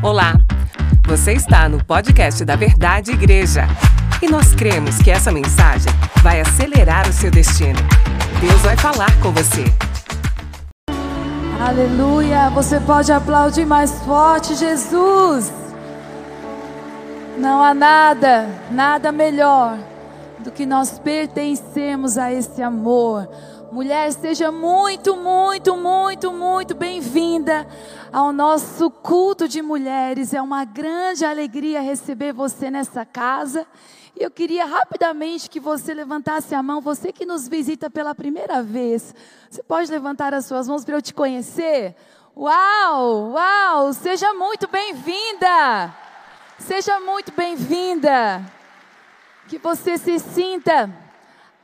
Olá, você está no podcast da Verdade Igreja e nós cremos que essa mensagem vai acelerar o seu destino. Deus vai falar com você. Aleluia! Você pode aplaudir mais forte, Jesus. Não há nada, nada melhor do que nós pertencemos a esse amor. Mulher, seja muito, muito, muito, muito bem-vinda ao nosso culto de mulheres. É uma grande alegria receber você nessa casa. E eu queria rapidamente que você levantasse a mão, você que nos visita pela primeira vez. Você pode levantar as suas mãos para eu te conhecer? Uau, uau, seja muito bem-vinda. Seja muito bem-vinda. Que você se sinta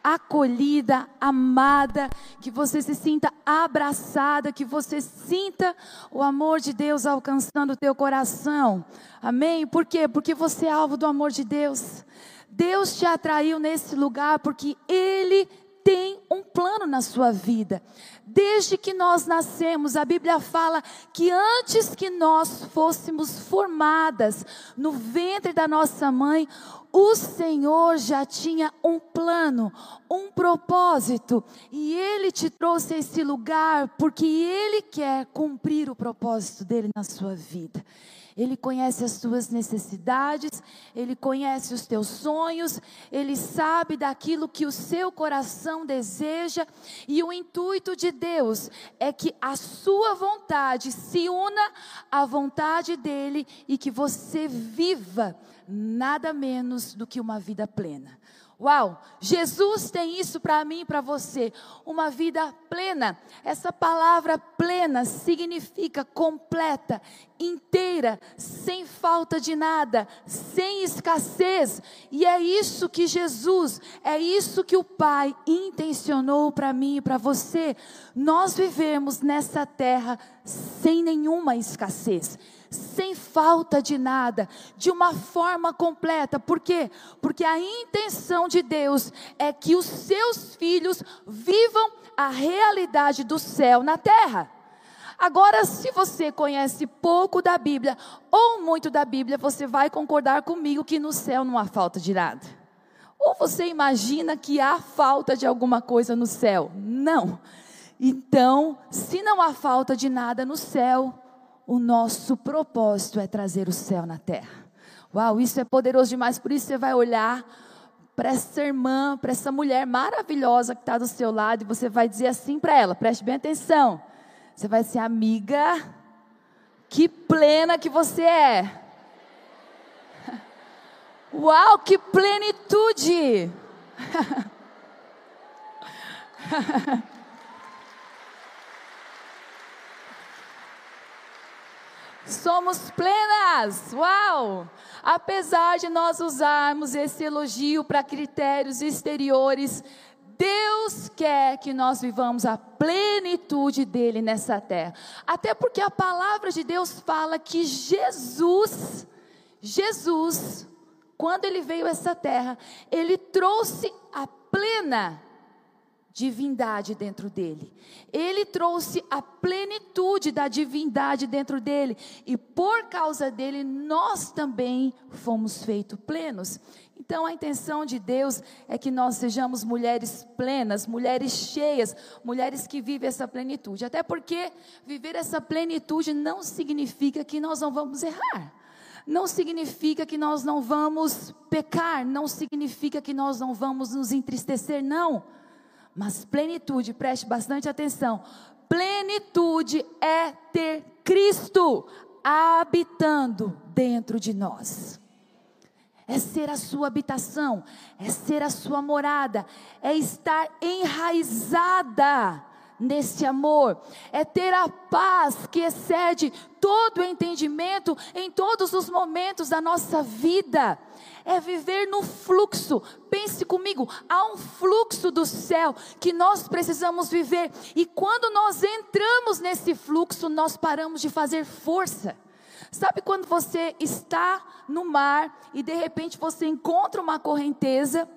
acolhida, amada, que você se sinta abraçada, que você sinta o amor de Deus alcançando o teu coração. Amém? Por quê? Porque você é alvo do amor de Deus. Deus te atraiu nesse lugar porque Ele tem um plano na sua vida. Desde que nós nascemos, a Bíblia fala que antes que nós fôssemos formadas no ventre da nossa mãe, o Senhor já tinha um plano, um propósito, e Ele te trouxe a esse lugar porque Ele quer cumprir o propósito dele na sua vida. Ele conhece as suas necessidades, Ele conhece os teus sonhos, Ele sabe daquilo que o seu coração deseja, e o intuito de Deus é que a sua vontade se una à vontade dEle e que você viva nada menos do que uma vida plena. Uau, Jesus tem isso para mim e para você, uma vida plena. Essa palavra plena significa completa, inteira, sem falta de nada, sem escassez. E é isso que Jesus, é isso que o Pai intencionou para mim e para você. Nós vivemos nessa terra sem nenhuma escassez sem falta de nada, de uma forma completa. Por quê? Porque a intenção de Deus é que os seus filhos vivam a realidade do céu na terra. Agora, se você conhece pouco da Bíblia ou muito da Bíblia, você vai concordar comigo que no céu não há falta de nada. Ou você imagina que há falta de alguma coisa no céu? Não. Então, se não há falta de nada no céu, o nosso propósito é trazer o céu na terra. Uau, isso é poderoso demais. Por isso você vai olhar para essa irmã, para essa mulher maravilhosa que está do seu lado, e você vai dizer assim para ela: preste bem atenção. Você vai ser amiga, que plena que você é. Uau, que plenitude! Somos plenas, uau! Apesar de nós usarmos esse elogio para critérios exteriores, Deus quer que nós vivamos a plenitude dele nessa terra. Até porque a palavra de Deus fala que Jesus, Jesus, quando ele veio a essa terra, ele trouxe a plena divindade dentro dele. Ele trouxe a plenitude da divindade dentro dele e por causa dele nós também fomos feitos plenos. Então a intenção de Deus é que nós sejamos mulheres plenas, mulheres cheias, mulheres que vivem essa plenitude. Até porque viver essa plenitude não significa que nós não vamos errar. Não significa que nós não vamos pecar, não significa que nós não vamos nos entristecer, não. Mas plenitude, preste bastante atenção. Plenitude é ter Cristo habitando dentro de nós. É ser a sua habitação, é ser a sua morada, é estar enraizada nesse amor, é ter a paz que excede todo o entendimento em todos os momentos da nossa vida, é viver no fluxo. Pense comigo, há um fluxo do céu que nós precisamos viver, e quando nós entramos nesse fluxo, nós paramos de fazer força. Sabe quando você está no mar e de repente você encontra uma correnteza?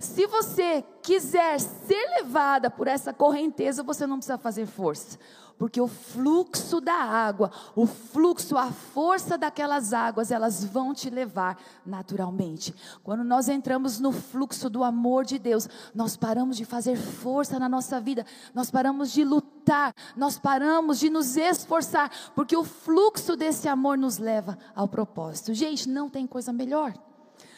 Se você quiser ser levada por essa correnteza, você não precisa fazer força. Porque o fluxo da água, o fluxo, a força daquelas águas, elas vão te levar naturalmente. Quando nós entramos no fluxo do amor de Deus, nós paramos de fazer força na nossa vida, nós paramos de lutar, nós paramos de nos esforçar, porque o fluxo desse amor nos leva ao propósito. Gente, não tem coisa melhor.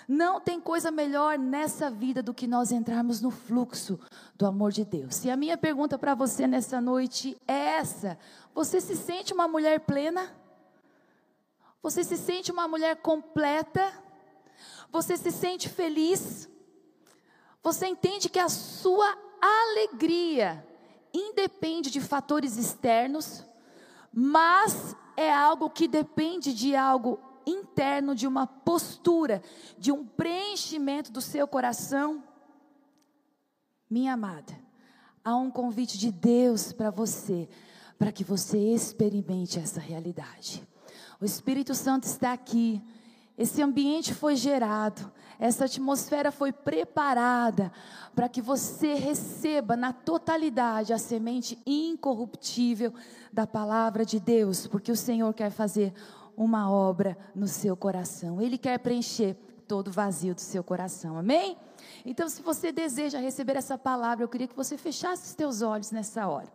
Não tem coisa melhor nessa vida do que nós entrarmos no fluxo do amor de Deus. E a minha pergunta para você nessa noite é essa: você se sente uma mulher plena? Você se sente uma mulher completa? Você se sente feliz? Você entende que a sua alegria independe de fatores externos, mas é algo que depende de algo interno de uma postura, de um preenchimento do seu coração. Minha amada, há um convite de Deus para você, para que você experimente essa realidade. O Espírito Santo está aqui. Esse ambiente foi gerado, essa atmosfera foi preparada para que você receba na totalidade a semente incorruptível da palavra de Deus, porque o Senhor quer fazer uma obra no seu coração. Ele quer preencher todo o vazio do seu coração. Amém? Então, se você deseja receber essa palavra, eu queria que você fechasse os teus olhos nessa hora.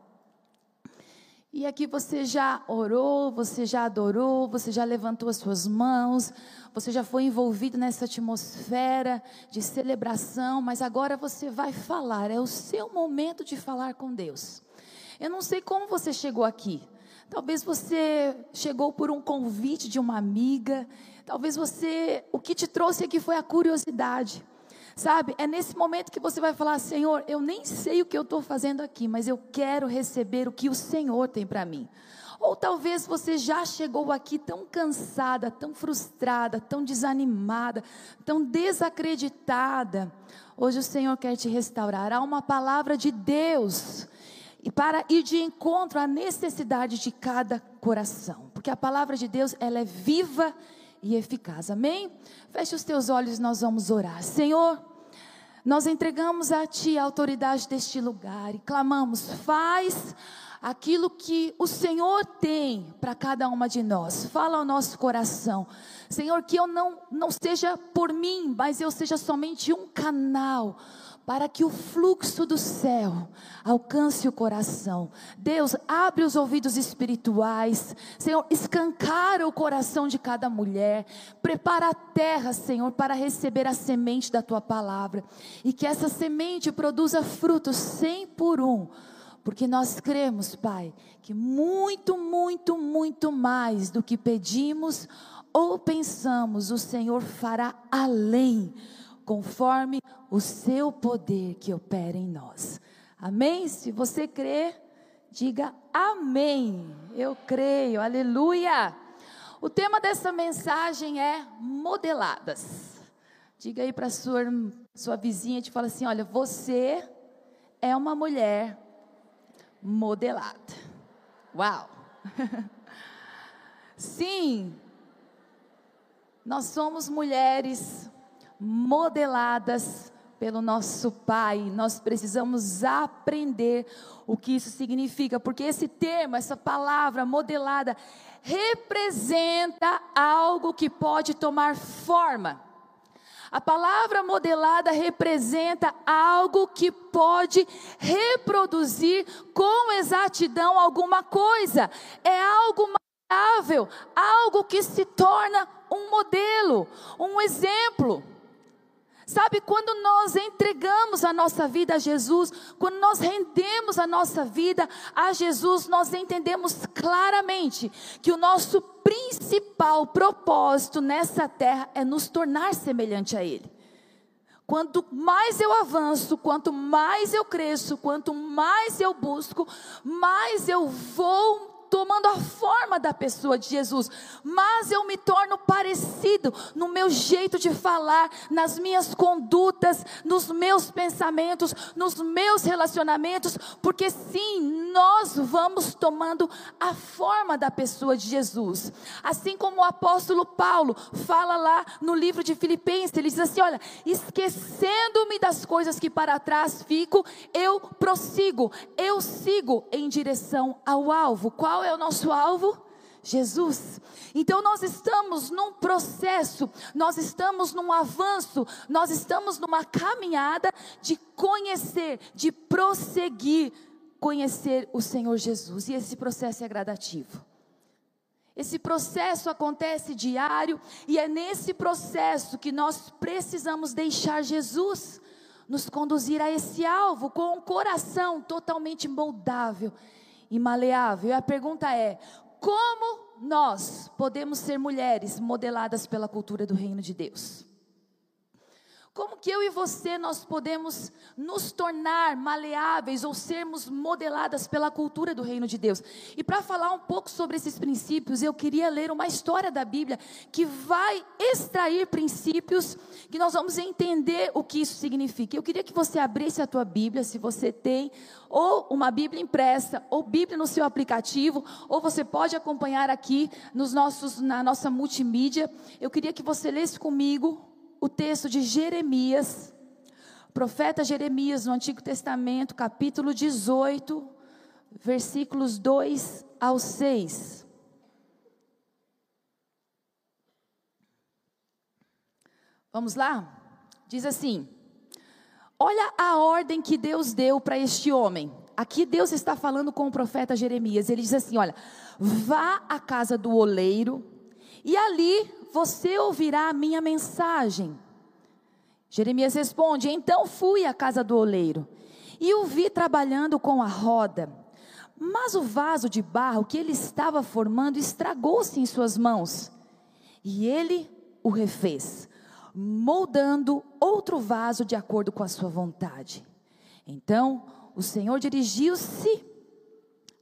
E aqui você já orou, você já adorou, você já levantou as suas mãos, você já foi envolvido nessa atmosfera de celebração, mas agora você vai falar, é o seu momento de falar com Deus. Eu não sei como você chegou aqui, Talvez você chegou por um convite de uma amiga. Talvez você, o que te trouxe aqui foi a curiosidade. Sabe, é nesse momento que você vai falar: Senhor, eu nem sei o que eu estou fazendo aqui, mas eu quero receber o que o Senhor tem para mim. Ou talvez você já chegou aqui tão cansada, tão frustrada, tão desanimada, tão desacreditada. Hoje o Senhor quer te restaurar. Há uma palavra de Deus e para ir de encontro à necessidade de cada coração, porque a palavra de Deus ela é viva e eficaz. Amém? Feche os teus olhos, nós vamos orar. Senhor, nós entregamos a Ti a autoridade deste lugar e clamamos: faz aquilo que o Senhor tem para cada uma de nós. Fala ao nosso coração. Senhor, que eu não, não seja por mim, mas eu seja somente um canal para que o fluxo do céu alcance o coração. Deus, abre os ouvidos espirituais, Senhor, escancara o coração de cada mulher, prepara a terra, Senhor, para receber a semente da tua palavra e que essa semente produza frutos cem por um. Porque nós cremos, Pai, que muito, muito, muito mais do que pedimos ou pensamos, o Senhor fará além conforme o seu poder que opera em nós. Amém? Se você crê, diga amém. Eu creio, aleluia. O tema dessa mensagem é modeladas. Diga aí para sua sua vizinha, te fala assim, olha, você é uma mulher modelada. Uau. Sim. Nós somos mulheres modeladas pelo nosso Pai. Nós precisamos aprender o que isso significa, porque esse termo, essa palavra modelada, representa algo que pode tomar forma. A palavra modelada representa algo que pode reproduzir com exatidão alguma coisa. É algo maleável, algo que se torna um modelo, um exemplo. Sabe, quando nós entregamos a nossa vida a Jesus, quando nós rendemos a nossa vida a Jesus, nós entendemos claramente que o nosso principal propósito nessa terra é nos tornar semelhante a Ele. Quanto mais eu avanço, quanto mais eu cresço, quanto mais eu busco, mais eu vou tomando a forma da pessoa de Jesus, mas eu me torno parecido no meu jeito de falar, nas minhas condutas, nos meus pensamentos, nos meus relacionamentos, porque sim, nós vamos tomando a forma da pessoa de Jesus. Assim como o apóstolo Paulo fala lá no livro de Filipenses, ele diz assim: Olha, esquecendo-me das coisas que para trás fico, eu prossigo, eu sigo em direção ao alvo. Qual é o nosso alvo? Jesus. Então nós estamos num processo, nós estamos num avanço, nós estamos numa caminhada de conhecer, de prosseguir, conhecer o Senhor Jesus. E esse processo é gradativo. Esse processo acontece diário e é nesse processo que nós precisamos deixar Jesus nos conduzir a esse alvo com um coração totalmente moldável e maleável. E a pergunta é: como nós podemos ser mulheres modeladas pela cultura do reino de Deus? Como que eu e você nós podemos nos tornar maleáveis ou sermos modeladas pela cultura do reino de Deus? E para falar um pouco sobre esses princípios, eu queria ler uma história da Bíblia que vai extrair princípios que nós vamos entender o que isso significa. Eu queria que você abrisse a tua Bíblia, se você tem, ou uma Bíblia impressa, ou Bíblia no seu aplicativo, ou você pode acompanhar aqui nos nossos na nossa multimídia. Eu queria que você lesse comigo o texto de Jeremias, profeta Jeremias no Antigo Testamento, capítulo 18, versículos 2 ao 6. Vamos lá? Diz assim: Olha a ordem que Deus deu para este homem. Aqui Deus está falando com o profeta Jeremias. Ele diz assim: Olha, vá à casa do oleiro e ali você ouvirá a minha mensagem. Jeremias responde: Então fui à casa do oleiro e o vi trabalhando com a roda. Mas o vaso de barro que ele estava formando estragou-se em suas mãos. E ele o refez, moldando outro vaso de acordo com a sua vontade. Então o Senhor dirigiu-se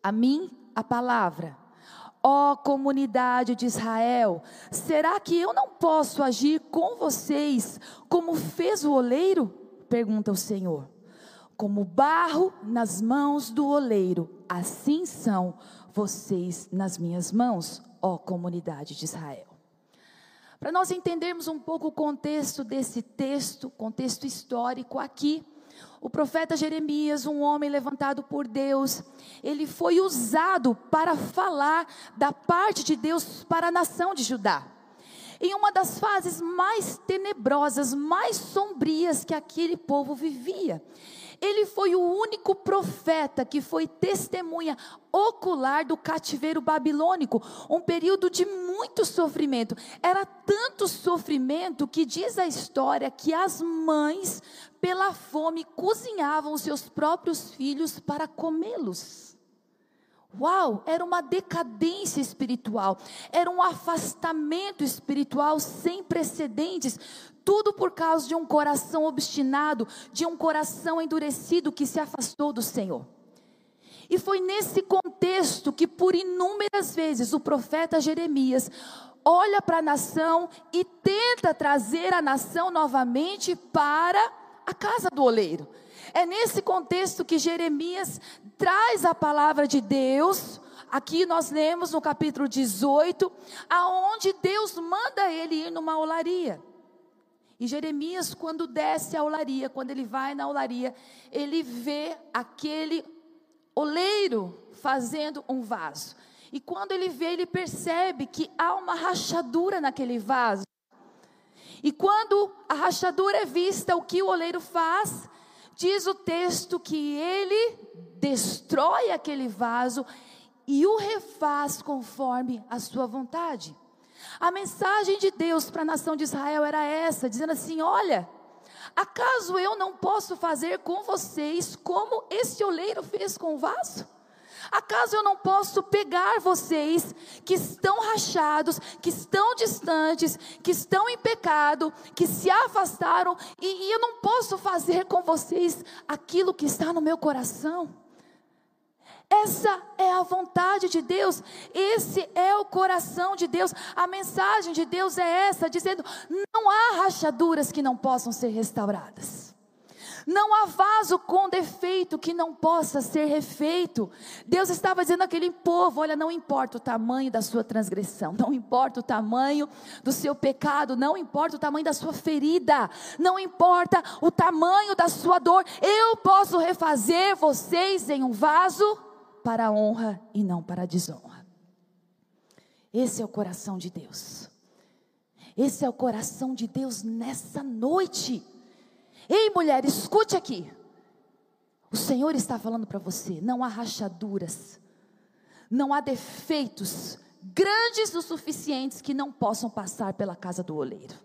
a mim a palavra Ó oh, comunidade de Israel, será que eu não posso agir com vocês como fez o oleiro? Pergunta o Senhor. Como barro nas mãos do oleiro, assim são vocês nas minhas mãos, ó comunidade de Israel. Para nós entendermos um pouco o contexto desse texto, contexto histórico aqui, o profeta Jeremias, um homem levantado por Deus, ele foi usado para falar da parte de Deus para a nação de Judá. Em uma das fases mais tenebrosas, mais sombrias que aquele povo vivia. Ele foi o único profeta que foi testemunha ocular do cativeiro babilônico, um período de muito sofrimento. Era tanto sofrimento que diz a história que as mães pela fome, cozinhavam seus próprios filhos para comê-los. Uau, era uma decadência espiritual, era um afastamento espiritual sem precedentes, tudo por causa de um coração obstinado, de um coração endurecido que se afastou do Senhor. E foi nesse contexto que, por inúmeras vezes, o profeta Jeremias olha para a nação e tenta trazer a nação novamente para a casa do oleiro. É nesse contexto que Jeremias traz a palavra de Deus. Aqui nós lemos no capítulo 18, aonde Deus manda ele ir numa olaria. E Jeremias, quando desce a olaria, quando ele vai na olaria, ele vê aquele oleiro fazendo um vaso. E quando ele vê, ele percebe que há uma rachadura naquele vaso. E quando a rachadura é vista, o que o oleiro faz? Diz o texto que ele destrói aquele vaso e o refaz conforme a sua vontade. A mensagem de Deus para a nação de Israel era essa, dizendo assim: Olha, acaso eu não posso fazer com vocês como esse oleiro fez com o vaso? Acaso eu não posso pegar vocês que estão rachados, que estão distantes, que estão em pecado, que se afastaram, e, e eu não posso fazer com vocês aquilo que está no meu coração? Essa é a vontade de Deus, esse é o coração de Deus. A mensagem de Deus é essa, dizendo: não há rachaduras que não possam ser restauradas. Não há vaso com defeito que não possa ser refeito. Deus estava dizendo àquele povo: olha, não importa o tamanho da sua transgressão, não importa o tamanho do seu pecado, não importa o tamanho da sua ferida, não importa o tamanho da sua dor, eu posso refazer vocês em um vaso para a honra e não para a desonra. Esse é o coração de Deus. Esse é o coração de Deus nessa noite. Ei, mulher, escute aqui. O Senhor está falando para você: não há rachaduras, não há defeitos grandes o suficientes que não possam passar pela casa do oleiro.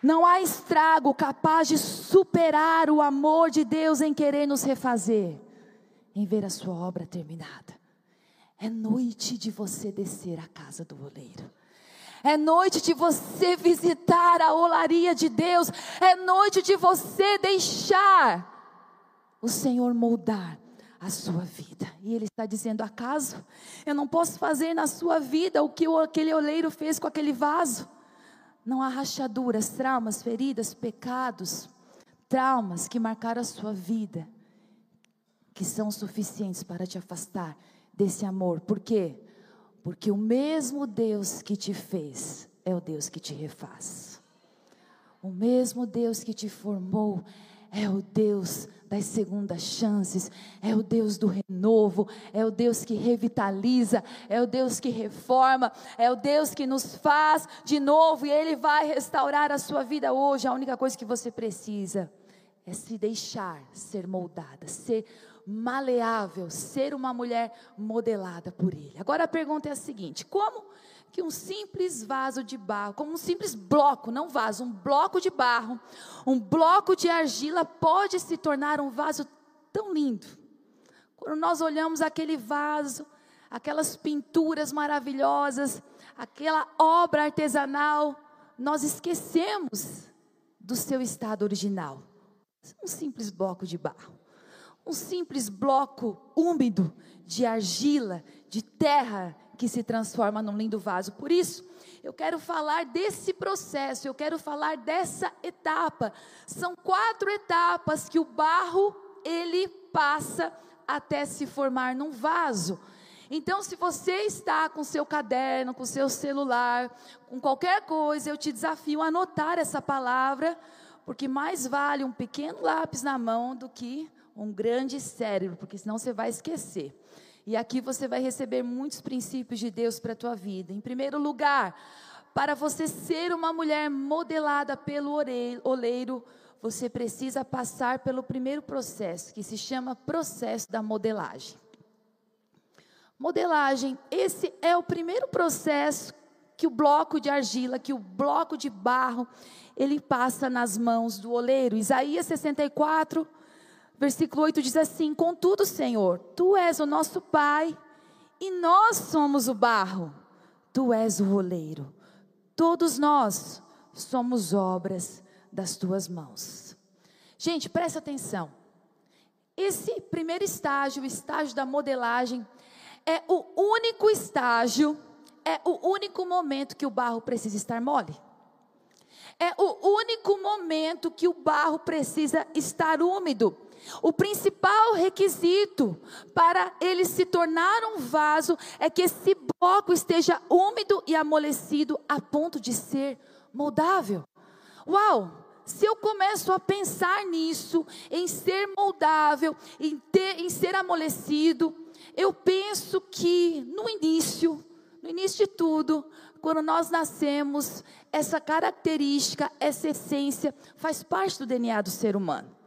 Não há estrago capaz de superar o amor de Deus em querer nos refazer, em ver a sua obra terminada. É noite de você descer à casa do oleiro. É noite de você visitar a olaria de Deus. É noite de você deixar o Senhor moldar a sua vida. E Ele está dizendo: acaso eu não posso fazer na sua vida o que aquele oleiro fez com aquele vaso? Não há rachaduras, traumas, feridas, pecados, traumas que marcaram a sua vida, que são suficientes para te afastar desse amor. Por quê? Porque o mesmo Deus que te fez é o Deus que te refaz. O mesmo Deus que te formou é o Deus das segundas chances, é o Deus do renovo, é o Deus que revitaliza, é o Deus que reforma, é o Deus que nos faz de novo e Ele vai restaurar a sua vida hoje. A única coisa que você precisa é se deixar ser moldada, ser maleável, ser uma mulher modelada por Ele. Agora a pergunta é a seguinte: como que um simples vaso de barro, como um simples bloco, não vaso, um bloco de barro, um bloco de argila pode se tornar um vaso tão lindo. Quando nós olhamos aquele vaso, aquelas pinturas maravilhosas, aquela obra artesanal, nós esquecemos do seu estado original. Um simples bloco de barro, um simples bloco úmido de argila, de terra, que se transforma num lindo vaso. Por isso, eu quero falar desse processo, eu quero falar dessa etapa. São quatro etapas que o barro ele passa até se formar num vaso. Então, se você está com seu caderno, com seu celular, com qualquer coisa, eu te desafio a anotar essa palavra, porque mais vale um pequeno lápis na mão do que um grande cérebro, porque senão você vai esquecer. E aqui você vai receber muitos princípios de Deus para a tua vida. Em primeiro lugar, para você ser uma mulher modelada pelo oleiro, você precisa passar pelo primeiro processo, que se chama processo da modelagem. Modelagem, esse é o primeiro processo que o bloco de argila, que o bloco de barro, ele passa nas mãos do oleiro. Isaías 64, Versículo 8 diz assim: Contudo, Senhor, tu és o nosso Pai e nós somos o barro, tu és o oleiro. Todos nós somos obras das tuas mãos. Gente, presta atenção. Esse primeiro estágio, o estágio da modelagem, é o único estágio, é o único momento que o barro precisa estar mole. É o único momento que o barro precisa estar úmido. O principal requisito para ele se tornar um vaso é que esse bloco esteja úmido e amolecido a ponto de ser moldável. Uau! Se eu começo a pensar nisso, em ser moldável, em, ter, em ser amolecido, eu penso que no início, no início de tudo, quando nós nascemos, essa característica, essa essência, faz parte do DNA do ser humano.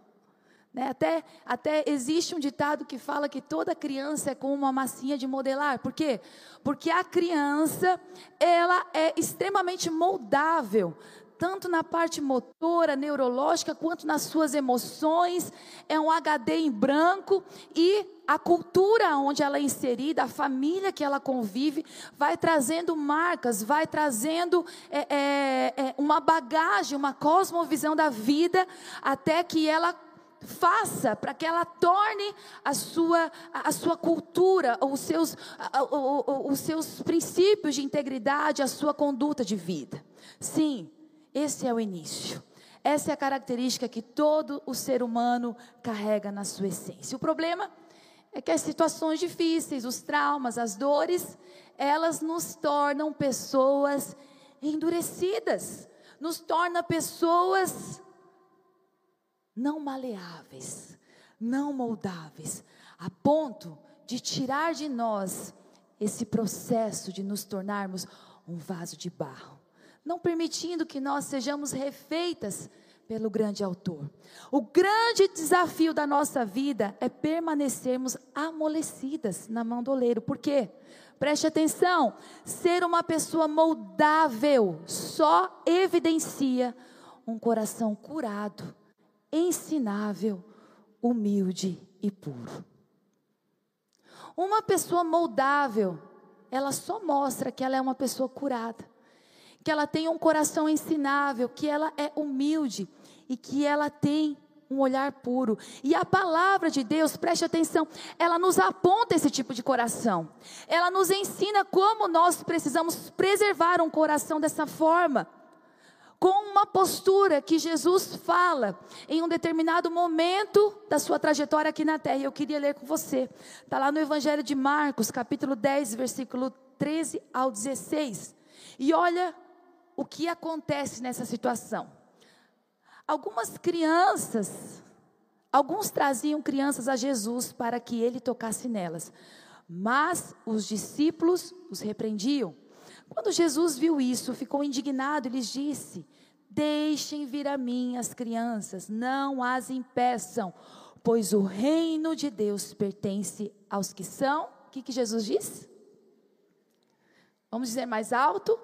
Né? Até, até existe um ditado que fala que toda criança é como uma massinha de modelar. Por quê? Porque a criança, ela é extremamente moldável. tanto na parte motora, neurológica, quanto nas suas emoções. É um HD em branco e a cultura onde ela é inserida, a família que ela convive, vai trazendo marcas, vai trazendo é, é, é, uma bagagem, uma cosmovisão da vida, até que ela faça para que ela torne a sua, a sua cultura, os seus, os seus princípios de integridade, a sua conduta de vida. Sim, esse é o início. Essa é a característica que todo o ser humano carrega na sua essência. O problema é que as situações difíceis, os traumas, as dores, elas nos tornam pessoas endurecidas, nos torna pessoas não maleáveis, não moldáveis, a ponto de tirar de nós esse processo de nos tornarmos um vaso de barro, não permitindo que nós sejamos refeitas pelo grande autor. O grande desafio da nossa vida é permanecermos amolecidas na mão do oleiro. Por quê? Preste atenção, ser uma pessoa moldável só evidencia um coração curado ensinável, humilde e puro. Uma pessoa moldável, ela só mostra que ela é uma pessoa curada, que ela tem um coração ensinável, que ela é humilde e que ela tem um olhar puro. E a palavra de Deus, preste atenção, ela nos aponta esse tipo de coração. Ela nos ensina como nós precisamos preservar um coração dessa forma com uma postura que Jesus fala em um determinado momento da sua trajetória aqui na terra. Eu queria ler com você. Está lá no Evangelho de Marcos, capítulo 10, versículo 13 ao 16. E olha o que acontece nessa situação. Algumas crianças, alguns traziam crianças a Jesus para que ele tocasse nelas. Mas os discípulos os repreendiam. Quando Jesus viu isso, ficou indignado e lhes disse: Deixem vir a mim as crianças, não as impeçam, pois o reino de Deus pertence aos que são. O que, que Jesus disse? Vamos dizer mais alto?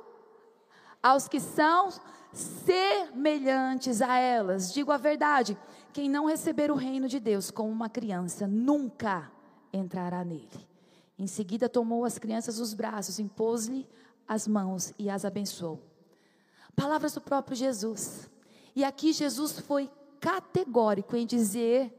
Aos que são semelhantes a elas. Digo a verdade: quem não receber o reino de Deus como uma criança, nunca entrará nele. Em seguida, tomou as crianças nos braços, impôs-lhe as mãos e as abençoou. Palavras do próprio Jesus. E aqui Jesus foi categórico em dizer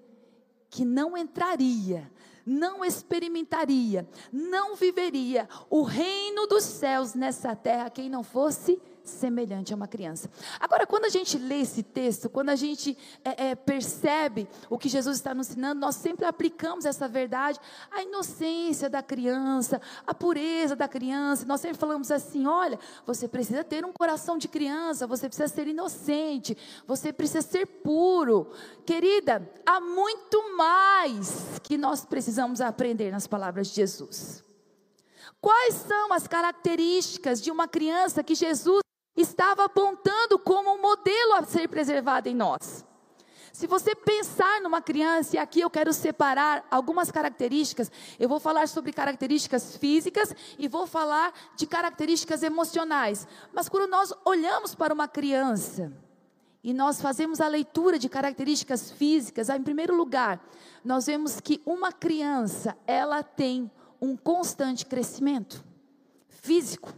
que não entraria, não experimentaria, não viveria o reino dos céus nessa terra quem não fosse semelhante a uma criança. Agora, quando a gente lê esse texto, quando a gente é, é, percebe o que Jesus está nos ensinando, nós sempre aplicamos essa verdade à inocência da criança, à pureza da criança. Nós sempre falamos assim: olha, você precisa ter um coração de criança, você precisa ser inocente, você precisa ser puro. Querida, há muito mais que nós precisamos aprender nas palavras de Jesus. Quais são as características de uma criança que Jesus estava apontando como um modelo a ser preservado em nós. Se você pensar numa criança, e aqui eu quero separar algumas características, eu vou falar sobre características físicas e vou falar de características emocionais. Mas quando nós olhamos para uma criança e nós fazemos a leitura de características físicas, em primeiro lugar, nós vemos que uma criança, ela tem um constante crescimento físico.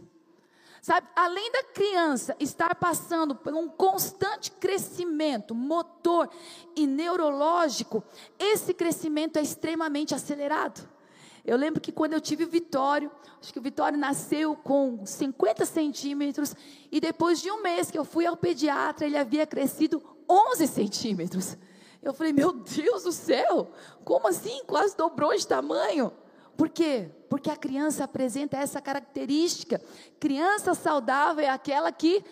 Sabe, além da criança estar passando por um constante crescimento motor e neurológico, esse crescimento é extremamente acelerado. Eu lembro que quando eu tive o Vitório, acho que o Vitório nasceu com 50 centímetros, e depois de um mês que eu fui ao pediatra, ele havia crescido 11 centímetros. Eu falei, meu Deus do céu, como assim? Quase dobrou de tamanho. Por quê? Porque a criança apresenta essa característica. Criança saudável é aquela que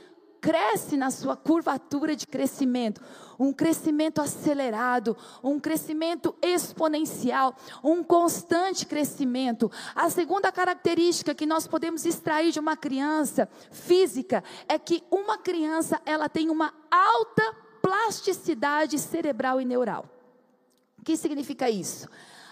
cresce na sua curvatura de crescimento, um crescimento acelerado, um crescimento exponencial, um constante crescimento. A segunda característica que nós podemos extrair de uma criança física é que uma criança ela tem uma alta plasticidade cerebral e neural. O que significa isso?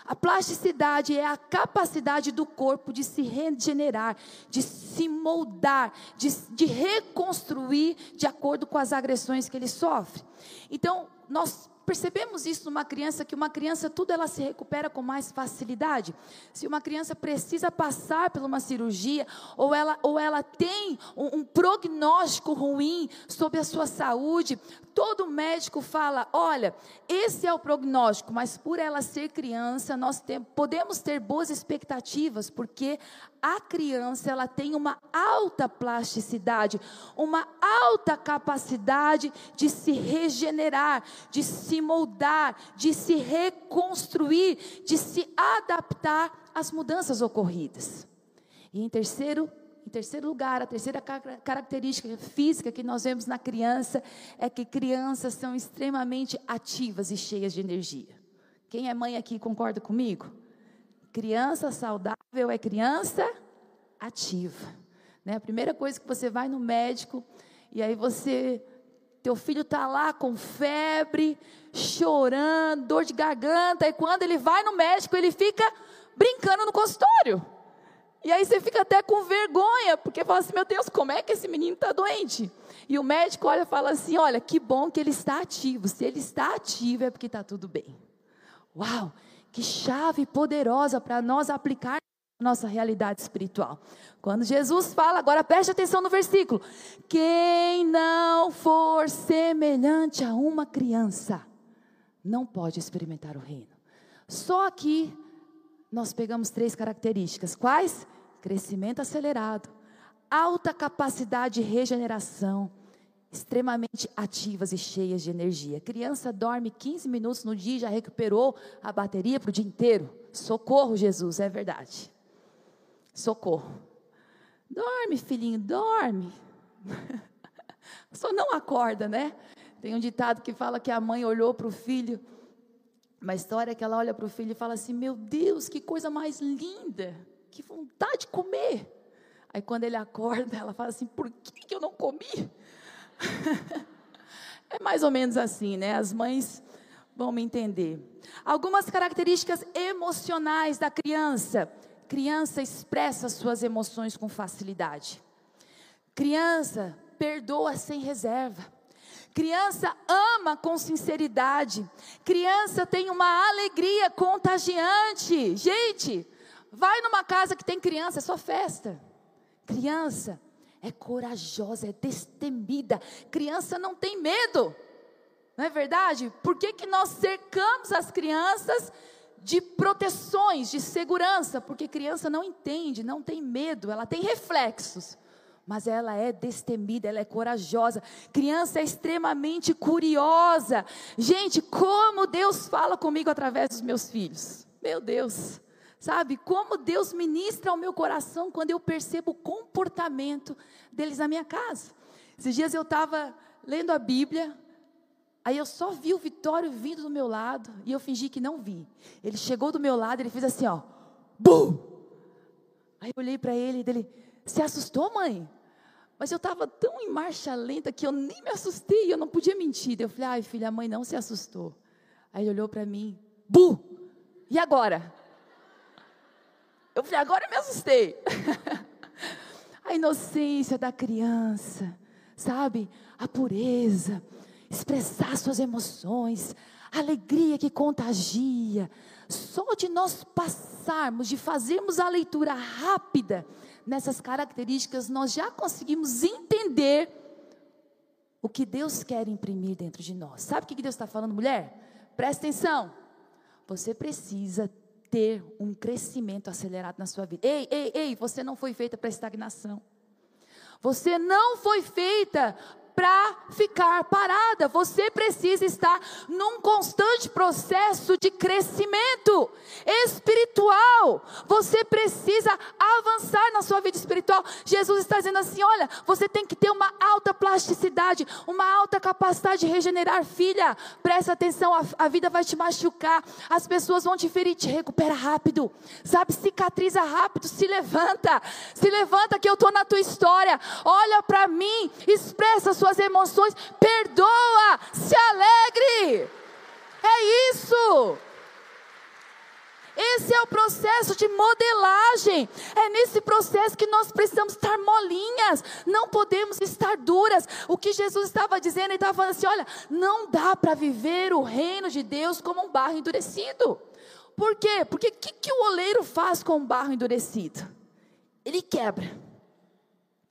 A plasticidade é a capacidade do corpo de se regenerar, de se moldar, de, de reconstruir de acordo com as agressões que ele sofre. Então, nós percebemos isso numa criança, que uma criança tudo ela se recupera com mais facilidade. Se uma criança precisa passar por uma cirurgia, ou ela, ou ela tem um, um prognóstico ruim sobre a sua saúde, todo médico fala: olha, esse é o prognóstico, mas por ela ser criança, nós tem, podemos ter boas expectativas, porque a criança ela tem uma alta plasticidade, uma alta capacidade de se regenerar, de se moldar, de se reconstruir, de se adaptar às mudanças ocorridas. E em terceiro em terceiro lugar, a terceira característica física que nós vemos na criança é que crianças são extremamente ativas e cheias de energia. Quem é mãe aqui concorda comigo? Criança saudável é criança ativa. Né? A primeira coisa que você vai no médico e aí você, teu filho está lá com febre, chorando, dor de garganta, e quando ele vai no médico, ele fica brincando no consultório. E aí você fica até com vergonha, porque fala assim: meu Deus, como é que esse menino está doente? E o médico olha e fala assim: olha, que bom que ele está ativo. Se ele está ativo é porque está tudo bem. Uau! Que chave poderosa para nós aplicar nossa realidade espiritual. Quando Jesus fala, agora preste atenção no versículo: quem não for semelhante a uma criança, não pode experimentar o reino. Só aqui nós pegamos três características. Quais? Crescimento acelerado, alta capacidade de regeneração extremamente ativas e cheias de energia. criança dorme 15 minutos no dia e já recuperou a bateria para o dia inteiro. Socorro, Jesus, é verdade. Socorro. Dorme, filhinho, dorme. Só não acorda, né? Tem um ditado que fala que a mãe olhou para o filho, uma história que ela olha para o filho e fala assim: Meu Deus, que coisa mais linda, que vontade de comer. Aí quando ele acorda, ela fala assim: Por que, que eu não comi? é mais ou menos assim, né? As mães vão me entender. Algumas características emocionais da criança. Criança expressa suas emoções com facilidade. Criança perdoa sem reserva. Criança ama com sinceridade. Criança tem uma alegria contagiante. Gente, vai numa casa que tem criança, é só festa. Criança é corajosa, é destemida. Criança não tem medo. Não é verdade? Por que, que nós cercamos as crianças de proteções, de segurança? Porque criança não entende, não tem medo, ela tem reflexos. Mas ela é destemida, ela é corajosa. Criança é extremamente curiosa. Gente, como Deus fala comigo através dos meus filhos. Meu Deus. Sabe, como Deus ministra ao meu coração quando eu percebo o comportamento deles na minha casa. Esses dias eu estava lendo a Bíblia, aí eu só vi o Vitório vindo do meu lado e eu fingi que não vi. Ele chegou do meu lado, ele fez assim, ó, bum! Aí eu olhei para ele e dele, se assustou, mãe? Mas eu estava tão em marcha lenta que eu nem me assustei, eu não podia mentir. Eu falei, ai filha, a mãe não se assustou. Aí ele olhou para mim, bu! E agora? Eu falei, agora eu me assustei. a inocência da criança, sabe? A pureza, expressar suas emoções, alegria que contagia. Só de nós passarmos, de fazermos a leitura rápida nessas características, nós já conseguimos entender o que Deus quer imprimir dentro de nós. Sabe o que Deus está falando, mulher? Presta atenção. Você precisa ter um crescimento acelerado na sua vida. Ei, ei, ei, você não foi feita para estagnação. Você não foi feita para ficar parada. Você precisa estar num constante processo de crescimento espiritual. Você precisa avançar na sua vida espiritual. Jesus está dizendo assim: olha, você tem que ter uma alta plasticidade, uma alta capacidade de regenerar. Filha, presta atenção, a, a vida vai te machucar, as pessoas vão te ferir, te recupera rápido, sabe? Cicatriza rápido, se levanta, se levanta que eu estou na tua história. Olha para mim, expressa a sua suas emoções, perdoa, se alegre. É isso. Esse é o processo de modelagem. É nesse processo que nós precisamos estar molinhas, não podemos estar duras. O que Jesus estava dizendo, ele estava falando assim: olha, não dá para viver o reino de Deus como um barro endurecido. Por quê? Porque o que, que o oleiro faz com o barro endurecido? Ele quebra.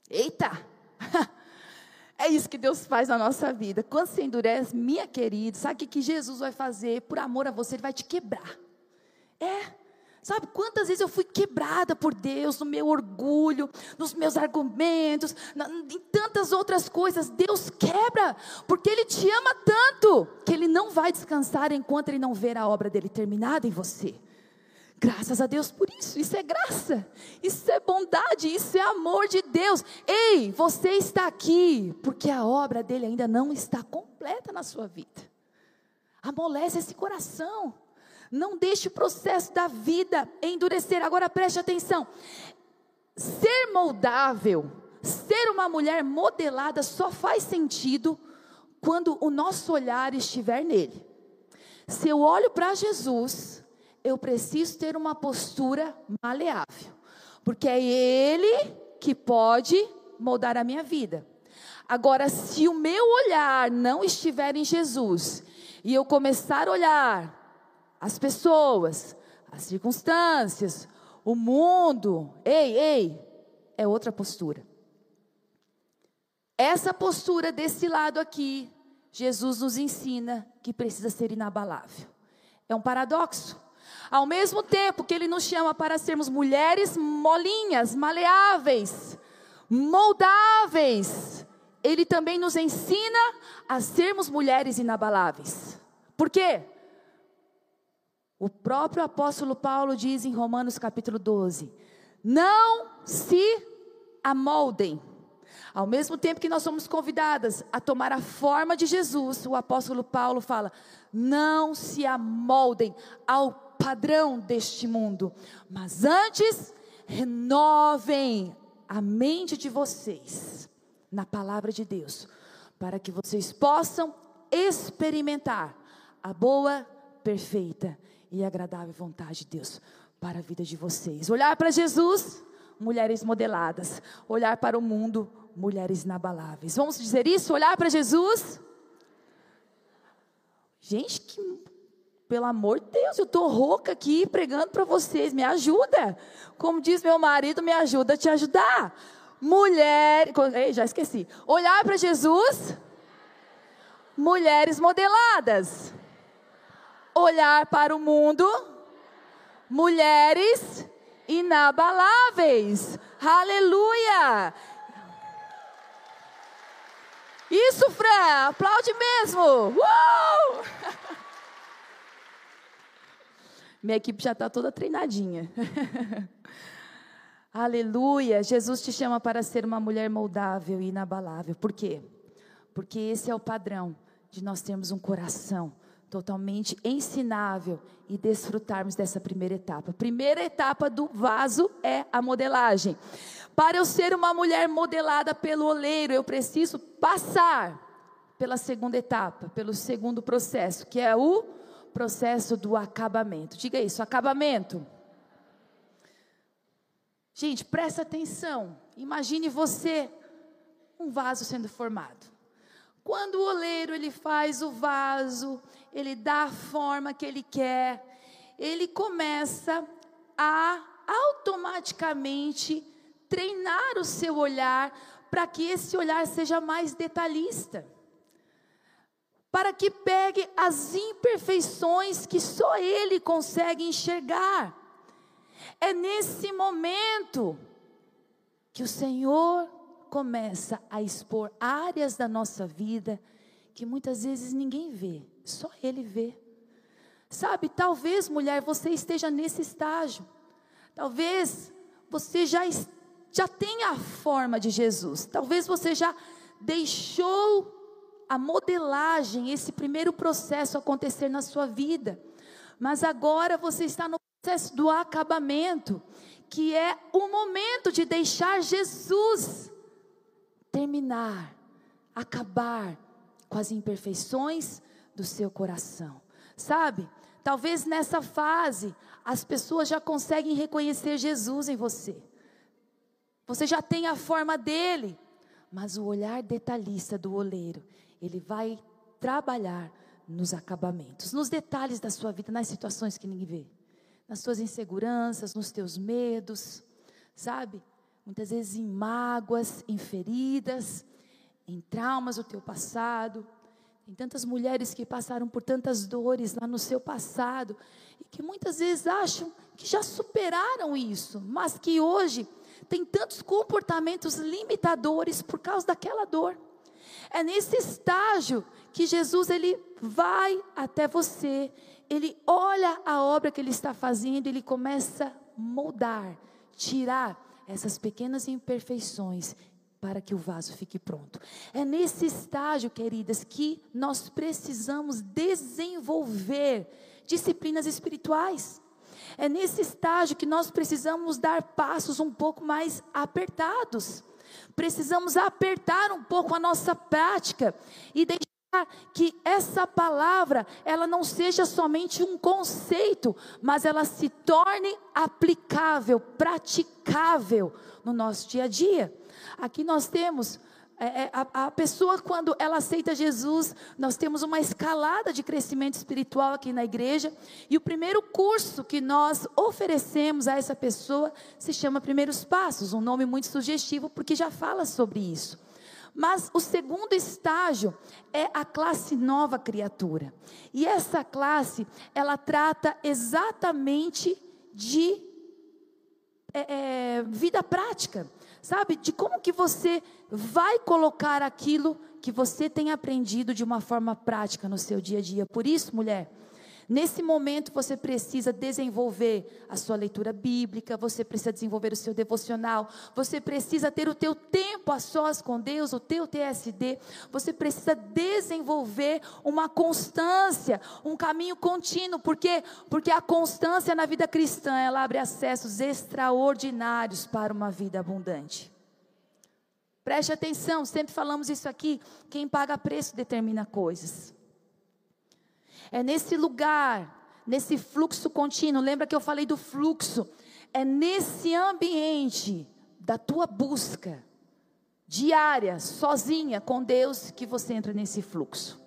Eita! É isso que Deus faz na nossa vida. Quando você endurece, minha querida, sabe o que, Jesus vai fazer? Por amor a você, Ele vai te quebrar. É. Sabe quantas vezes eu fui quebrada por Deus, no meu orgulho, nos meus argumentos, na, em tantas outras coisas. Deus quebra, porque Ele te ama tanto, que Ele não vai descansar enquanto Ele não ver a obra dele terminada em você. Graças a Deus por isso. Isso é graça. Isso é bondade. Isso é amor de Deus. Ei, você está aqui porque a obra dele ainda não está completa na sua vida. Amolece esse coração. Não deixe o processo da vida endurecer. Agora preste atenção. Ser moldável, ser uma mulher modelada só faz sentido quando o nosso olhar estiver nele. Se eu olho para Jesus, eu preciso ter uma postura maleável, porque é Ele que pode moldar a minha vida. Agora, se o meu olhar não estiver em Jesus, e eu começar a olhar as pessoas, as circunstâncias, o mundo, ei, ei, é outra postura. Essa postura desse lado aqui, Jesus nos ensina que precisa ser inabalável. É um paradoxo. Ao mesmo tempo que Ele nos chama para sermos mulheres molinhas, maleáveis, moldáveis, Ele também nos ensina a sermos mulheres inabaláveis. Por quê? O próprio apóstolo Paulo diz em Romanos capítulo 12: Não se amoldem. Ao mesmo tempo que nós somos convidadas a tomar a forma de Jesus, o apóstolo Paulo fala: Não se amoldem ao padrão deste mundo, mas antes renovem a mente de vocês na palavra de Deus, para que vocês possam experimentar a boa, perfeita e agradável vontade de Deus para a vida de vocês. Olhar para Jesus, mulheres modeladas. Olhar para o mundo, mulheres inabaláveis. Vamos dizer isso? Olhar para Jesus. Gente, que pelo amor de Deus, eu estou rouca aqui pregando para vocês, me ajuda. Como diz meu marido, me ajuda a te ajudar. Mulher, ei, já esqueci. Olhar para Jesus, mulheres modeladas. Olhar para o mundo, mulheres inabaláveis. Aleluia! Isso, Fran, aplaude mesmo. Uou! Minha equipe já está toda treinadinha. Aleluia! Jesus te chama para ser uma mulher moldável e inabalável. Por quê? Porque esse é o padrão de nós termos um coração totalmente ensinável e desfrutarmos dessa primeira etapa. Primeira etapa do vaso é a modelagem. Para eu ser uma mulher modelada pelo oleiro, eu preciso passar pela segunda etapa, pelo segundo processo, que é o processo do acabamento. Diga isso, acabamento. Gente, presta atenção. Imagine você um vaso sendo formado. Quando o oleiro ele faz o vaso, ele dá a forma que ele quer, ele começa a automaticamente treinar o seu olhar para que esse olhar seja mais detalhista para que pegue as imperfeições que só Ele consegue enxergar. É nesse momento que o Senhor começa a expor áreas da nossa vida que muitas vezes ninguém vê, só Ele vê. Sabe, talvez, mulher, você esteja nesse estágio. Talvez você já, já tenha a forma de Jesus. Talvez você já deixou a modelagem, esse primeiro processo acontecer na sua vida. Mas agora você está no processo do acabamento, que é o momento de deixar Jesus terminar, acabar com as imperfeições do seu coração. Sabe? Talvez nessa fase as pessoas já conseguem reconhecer Jesus em você. Você já tem a forma dele, mas o olhar detalhista do oleiro, ele vai trabalhar nos acabamentos, nos detalhes da sua vida, nas situações que ninguém vê, nas suas inseguranças, nos teus medos, sabe? Muitas vezes em mágoas, em feridas, em traumas do teu passado. Tem tantas mulheres que passaram por tantas dores lá no seu passado e que muitas vezes acham que já superaram isso, mas que hoje tem tantos comportamentos limitadores por causa daquela dor. É nesse estágio que Jesus ele vai até você, ele olha a obra que ele está fazendo, ele começa a moldar, tirar essas pequenas imperfeições para que o vaso fique pronto. É nesse estágio, queridas, que nós precisamos desenvolver disciplinas espirituais. É nesse estágio que nós precisamos dar passos um pouco mais apertados. Precisamos apertar um pouco a nossa prática e deixar que essa palavra ela não seja somente um conceito, mas ela se torne aplicável, praticável no nosso dia a dia. Aqui nós temos é, é, a, a, pessoa, quando ela aceita Jesus, nós temos uma escalada de crescimento espiritual aqui na igreja. E o primeiro curso que nós oferecemos a essa pessoa se chama Primeiros Passos, um nome muito sugestivo, porque já fala sobre isso. Mas o segundo estágio é a classe nova criatura. E essa classe, ela trata exatamente de é, é, vida prática sabe? De como que você vai colocar aquilo que você tem aprendido de uma forma prática no seu dia a dia. Por isso, mulher, Nesse momento você precisa desenvolver a sua leitura bíblica, você precisa desenvolver o seu devocional, você precisa ter o teu tempo a sós com Deus, o teu TSD, você precisa desenvolver uma constância, um caminho contínuo, porque porque a constância na vida cristã, ela abre acessos extraordinários para uma vida abundante. Preste atenção, sempre falamos isso aqui, quem paga preço determina coisas. É nesse lugar, nesse fluxo contínuo. Lembra que eu falei do fluxo? É nesse ambiente da tua busca diária, sozinha com Deus, que você entra nesse fluxo.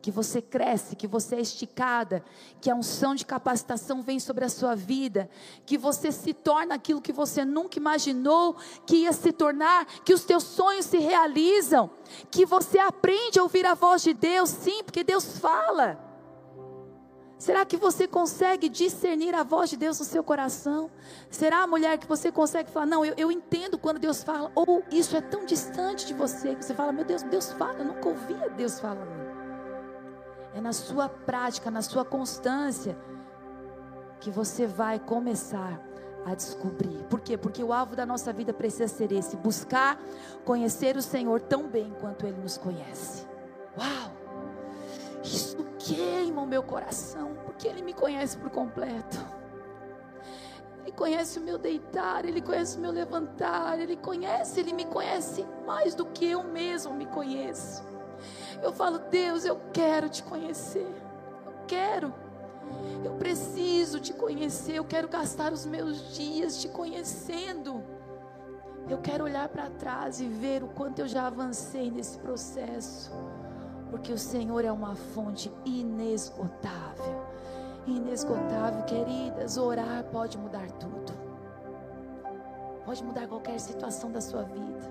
Que você cresce, que você é esticada, que a unção de capacitação vem sobre a sua vida, que você se torna aquilo que você nunca imaginou que ia se tornar, que os teus sonhos se realizam, que você aprende a ouvir a voz de Deus, sim, porque Deus fala. Será que você consegue discernir a voz de Deus no seu coração? Será, mulher, que você consegue falar, não, eu, eu entendo quando Deus fala, ou isso é tão distante de você que você fala, meu Deus, Deus fala, eu nunca ouvia Deus falando. É na sua prática, na sua constância, que você vai começar a descobrir. Por quê? Porque o alvo da nossa vida precisa ser esse: buscar conhecer o Senhor tão bem quanto Ele nos conhece. Uau! Isso queima o meu coração, porque Ele me conhece por completo. Ele conhece o meu deitar, Ele conhece o meu levantar, Ele conhece, Ele me conhece mais do que eu mesmo me conheço. Eu falo, Deus, eu quero te conhecer, eu quero, eu preciso te conhecer, eu quero gastar os meus dias te conhecendo. Eu quero olhar para trás e ver o quanto eu já avancei nesse processo porque o Senhor é uma fonte inesgotável. Inesgotável, queridas, orar pode mudar tudo. Pode mudar qualquer situação da sua vida.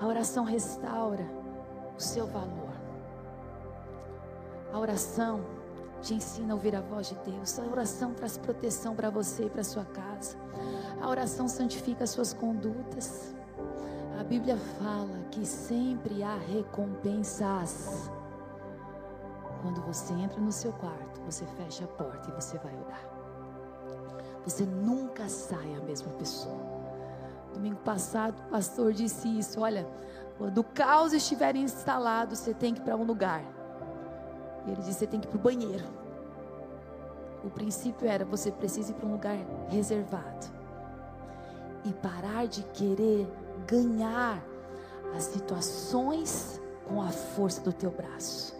A oração restaura o seu valor. A oração te ensina a ouvir a voz de Deus. A oração traz proteção para você e para sua casa. A oração santifica as suas condutas. A Bíblia fala que sempre há recompensas. Quando você entra no seu quarto, você fecha a porta e você vai orar. Você nunca sai a mesma pessoa. Domingo passado, o pastor disse isso: olha, quando o caos estiver instalado, você tem que ir para um lugar. E ele disse: você tem que ir para o banheiro. O princípio era: você precisa ir para um lugar reservado. E parar de querer ganhar as situações com a força do teu braço,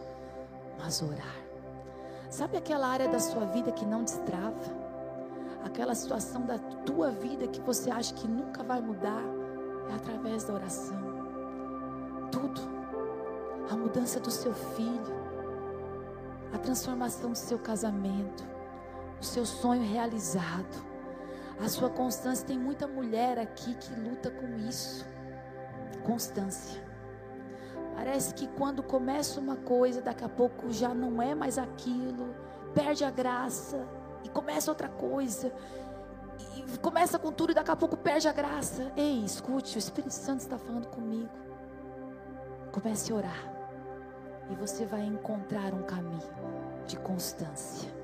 mas orar. Sabe aquela área da sua vida que não destrava? Aquela situação da tua vida que você acha que nunca vai mudar? É através da oração. Tudo. A mudança do seu filho, a transformação do seu casamento, o seu sonho realizado, a sua constância. Tem muita mulher aqui que luta com isso. Constância. Parece que quando começa uma coisa, daqui a pouco já não é mais aquilo, perde a graça e começa outra coisa. E começa com tudo e daqui a pouco perde a graça. Ei, escute, o Espírito Santo está falando comigo. Comece a orar. E você vai encontrar um caminho de constância.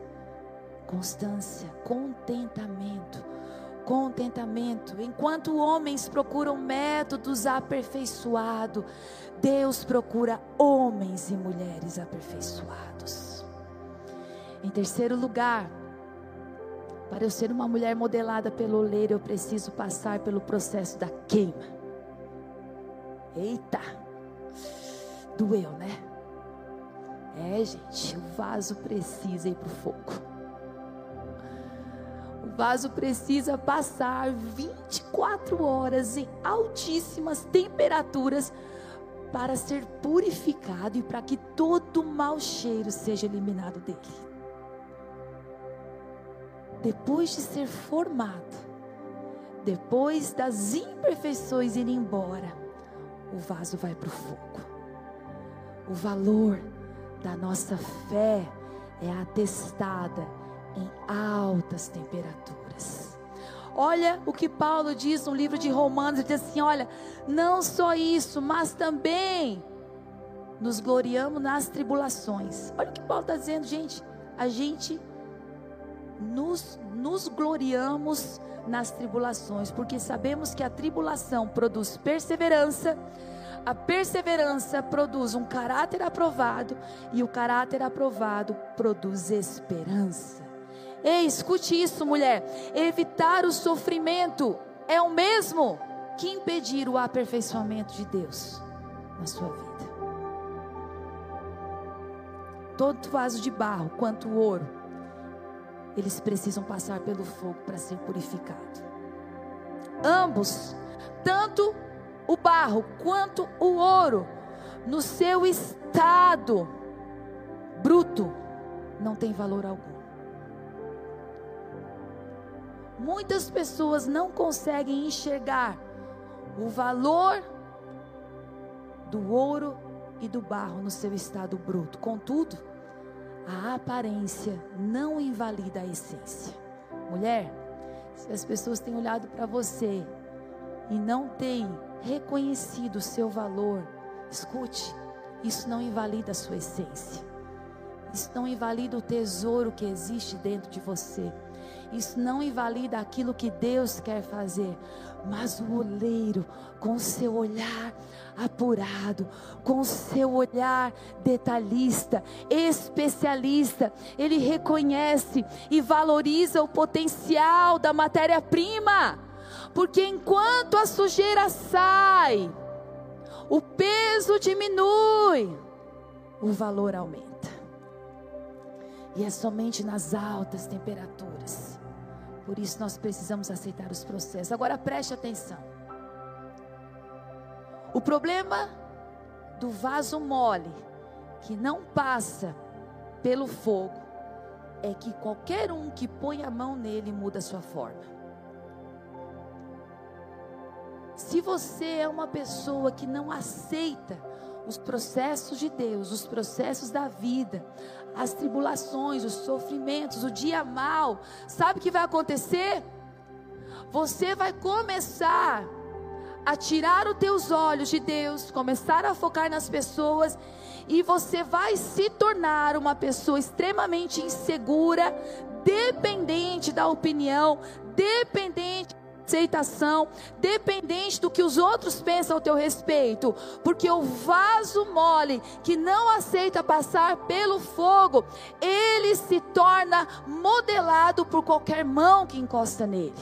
Constância, contentamento contentamento. Enquanto homens procuram métodos aperfeiçoados, Deus procura homens e mulheres aperfeiçoados. Em terceiro lugar, para eu ser uma mulher modelada pelo oleiro, eu preciso passar pelo processo da queima. Eita! Doeu, né? É, gente, o vaso precisa ir para o fogo vaso precisa passar 24 horas em altíssimas temperaturas para ser purificado e para que todo mau cheiro seja eliminado dele. Depois de ser formado, depois das imperfeições irem embora, o vaso vai para o fogo. O valor da nossa fé é atestada em altas temperaturas. Olha o que Paulo diz no livro de Romanos, ele diz assim: olha, não só isso, mas também nos gloriamos nas tribulações. Olha o que Paulo está dizendo, gente. A gente nos, nos gloriamos nas tribulações, porque sabemos que a tribulação produz perseverança, a perseverança produz um caráter aprovado, e o caráter aprovado produz esperança. Ei, escute isso, mulher. Evitar o sofrimento é o mesmo que impedir o aperfeiçoamento de Deus na sua vida. Todo vaso de barro quanto o ouro, eles precisam passar pelo fogo para ser purificado. Ambos, tanto o barro quanto o ouro, no seu estado bruto, não tem valor algum. Muitas pessoas não conseguem enxergar o valor do ouro e do barro no seu estado bruto. Contudo, a aparência não invalida a essência. Mulher, se as pessoas têm olhado para você e não têm reconhecido o seu valor, escute, isso não invalida a sua essência. Isso não invalida o tesouro que existe dentro de você. Isso não invalida aquilo que Deus quer fazer, mas o oleiro, com seu olhar apurado, com seu olhar detalhista, especialista, ele reconhece e valoriza o potencial da matéria-prima, porque enquanto a sujeira sai, o peso diminui, o valor aumenta. E é somente nas altas temperaturas por isso nós precisamos aceitar os processos. Agora preste atenção. O problema do vaso mole que não passa pelo fogo é que qualquer um que põe a mão nele muda a sua forma. Se você é uma pessoa que não aceita os processos de Deus, os processos da vida, as tribulações, os sofrimentos, o dia mal, sabe o que vai acontecer? Você vai começar a tirar os teus olhos de Deus, começar a focar nas pessoas e você vai se tornar uma pessoa extremamente insegura, dependente da opinião, dependente aceitação, dependente do que os outros pensam ao teu respeito, porque o vaso mole que não aceita passar pelo fogo, ele se torna modelado por qualquer mão que encosta nele.